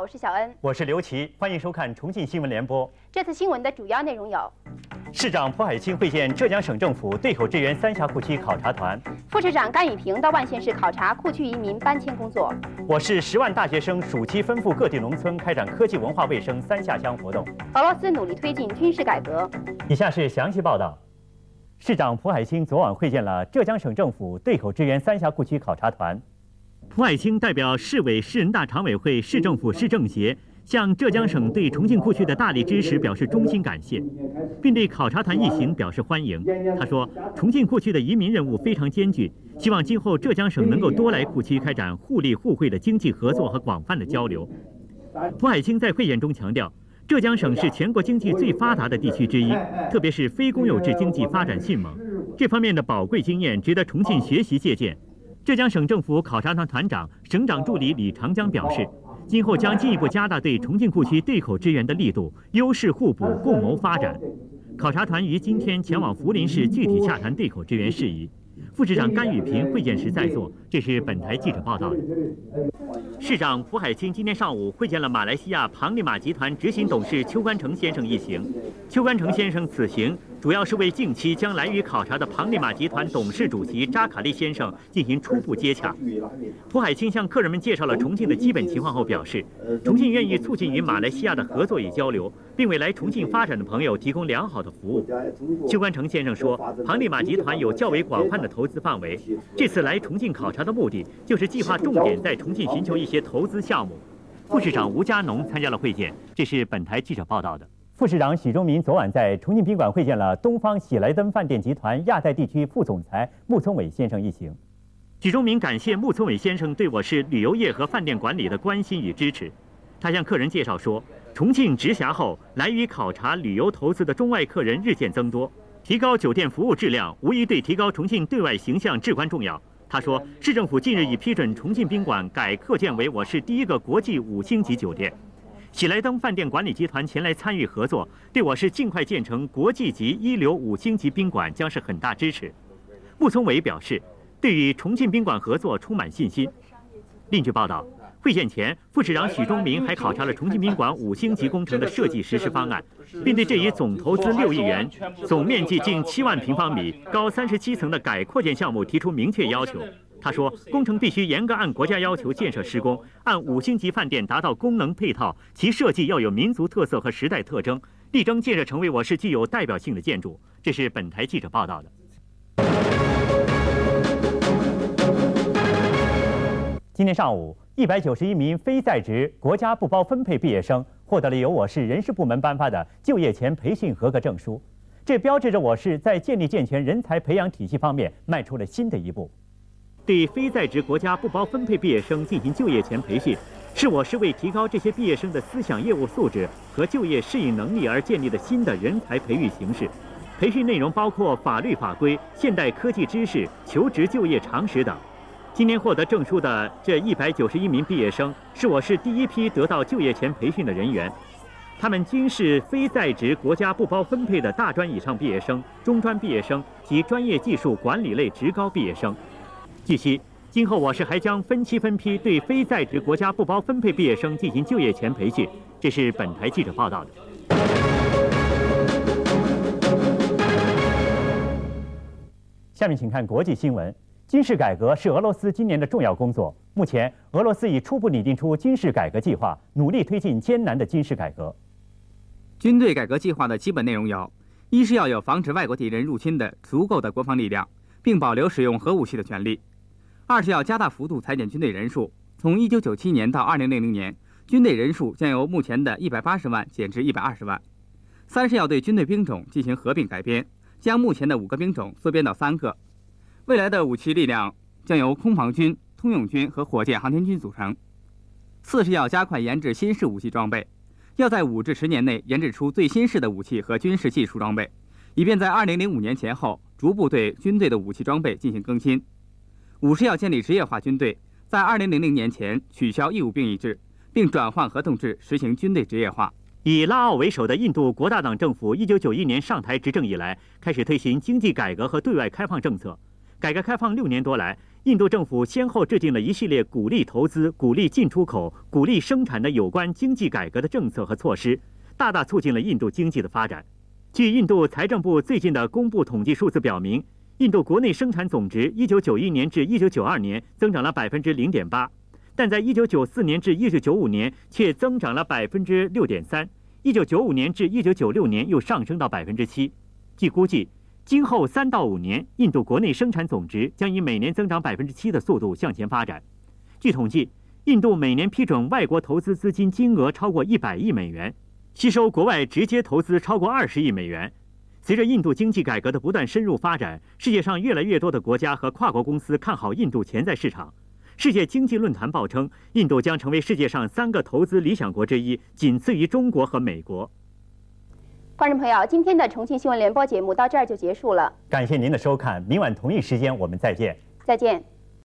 好，我是小恩，我是刘琦，欢迎收看重庆新闻联播。这次新闻的主要内容有：市长蒲海清会见浙江省政府对口支援三峡库区考察团；副市长甘宇平到万县市考察库区移民搬迁工作；我市十万大学生暑期奔赴各地农村开展科技文化卫生三下乡活动；俄罗斯努力推进军事改革。以下是详细报道。市长蒲海清昨晚会见了浙江省政府对口支援三峡库区考察团。蒲海清代表市委、市人大常委会、市政府、市政协，向浙江省对重庆库区的大力支持表示衷心感谢，并对考察团一行表示欢迎。他说：“重庆库区的移民任务非常艰巨，希望今后浙江省能够多来库区开展互利互惠的经济合作和广泛的交流。”蒲海清在会见中强调，浙江省是全国经济最发达的地区之一，特别是非公有制经济发展迅猛，这方面的宝贵经验值得重庆学习借鉴。浙江省政府考察团团长、省长助理李长江表示，今后将进一步加大对重庆库区对口支援的力度，优势互补，共谋发展。考察团于今天前往涪陵市，具体洽谈对口支援事宜。副市长甘宇平会见时在座，这是本台记者报道的。市长蒲海清今天上午会见了马来西亚庞利马集团执行董事邱冠成先生一行。邱冠成先生此行主要是为近期将来渝考察的庞利马集团董事主席扎卡利先生进行初步接洽。蒲海清向客人们介绍了重庆的基本情况后表示，重庆愿意促进与马来西亚的合作与交流，并为来重庆发展的朋友提供良好的服务。邱关成先生说，庞利马集团有较为广泛的投资范围，这次来重庆考察的目的就是计划重点在重庆寻求一些投资项目。副市长吴家农参加了会见，这是本台记者报道的。副市长许忠民昨晚在重庆宾馆会见了东方喜来登饭店集团亚太地区副总裁穆聪伟先生一行。许忠民感谢穆聪伟先生对我市旅游业和饭店管理的关心与支持。他向客人介绍说，重庆直辖后来渝考察旅游投资的中外客人日渐增多，提高酒店服务质量无疑对提高重庆对外形象至关重要。他说，市政府近日已批准重庆宾馆改扩建为我市第一个国际五星级酒店。喜来登饭店管理集团前来参与合作，对我市尽快建成国际级一流五星级宾馆将是很大支持。穆聪伟表示，对与重庆宾馆合作充满信心。另据报道，会见前，副市长许忠明还考察了重庆宾馆五星级工程的设计实施方案，并对这一总投资六亿元、总面积近七万平方米、高三十七层的改扩建项目提出明确要求。他说，工程必须严格按国家要求建设施工，按五星级饭店达到功能配套，其设计要有民族特色和时代特征，力争建设成为我市具有代表性的建筑。这是本台记者报道的。今天上午，一百九十一名非在职国家不包分配毕业生获得了由我市人事部门颁发的就业前培训合格证书。这标志着我市在建立健全人才培养体系方面迈出了新的一步。对非在职国家不包分配毕业生进行就业前培训，是我市为提高这些毕业生的思想业务素质和就业适应能力而建立的新的人才培育形式。培训内容包括法律法规、现代科技知识、求职就业常识等。今年获得证书的这一百九十一名毕业生，是我市第一批得到就业前培训的人员。他们均是非在职国家不包分配的大专以上毕业生、中专毕业生及专业技术管理类职高毕业生。据悉，今后我市还将分期分批对非在职国家不包分配毕业生进行就业前培训。这是本台记者报道的。下面请看国际新闻：军事改革是俄罗斯今年的重要工作。目前，俄罗斯已初步拟定出军事改革计划，努力推进艰难的军事改革。军队改革计划的基本内容有：一是要有防止外国敌人入侵的足够的国防力量，并保留使用核武器的权利；二是要加大幅度裁减军队人数，从1997年到2000年，军队人数将由目前的180万减至120万；三是要对军队兵种进行合并改编，将目前的五个兵种缩编到三个。未来的武器力量将由空防军、通用军和火箭航天军组成。四是要加快研制新式武器装备。要在五至十年内研制出最新式的武器和军事技术装备，以便在二零零五年前后逐步对军队的武器装备进行更新。五是要建立职业化军队，在二零零零年前取消义务兵役制，并转换合同制，实行军队职业化。以拉奥为首的印度国大党政府一九九一年上台执政以来，开始推行经济改革和对外开放政策。改革开放六年多来，印度政府先后制定了一系列鼓励投资、鼓励进出口、鼓励生产的有关经济改革的政策和措施，大大促进了印度经济的发展。据印度财政部最近的公布统计数字表明，印度国内生产总值1991年至1992年增长了百分之零点八，但在1994年至1995年却增长了百分之六点三，1995年至1996年又上升到百分之七。据估计。今后三到五年，印度国内生产总值将以每年增长百分之七的速度向前发展。据统计，印度每年批准外国投资资金金额超过一百亿美元，吸收国外直接投资超过二十亿美元。随着印度经济改革的不断深入发展，世界上越来越多的国家和跨国公司看好印度潜在市场。世界经济论坛报称，印度将成为世界上三个投资理想国之一，仅次于中国和美国。观众朋友，今天的重庆新闻联播节目到这儿就结束了。感谢您的收看，明晚同一时间我们再见。再见。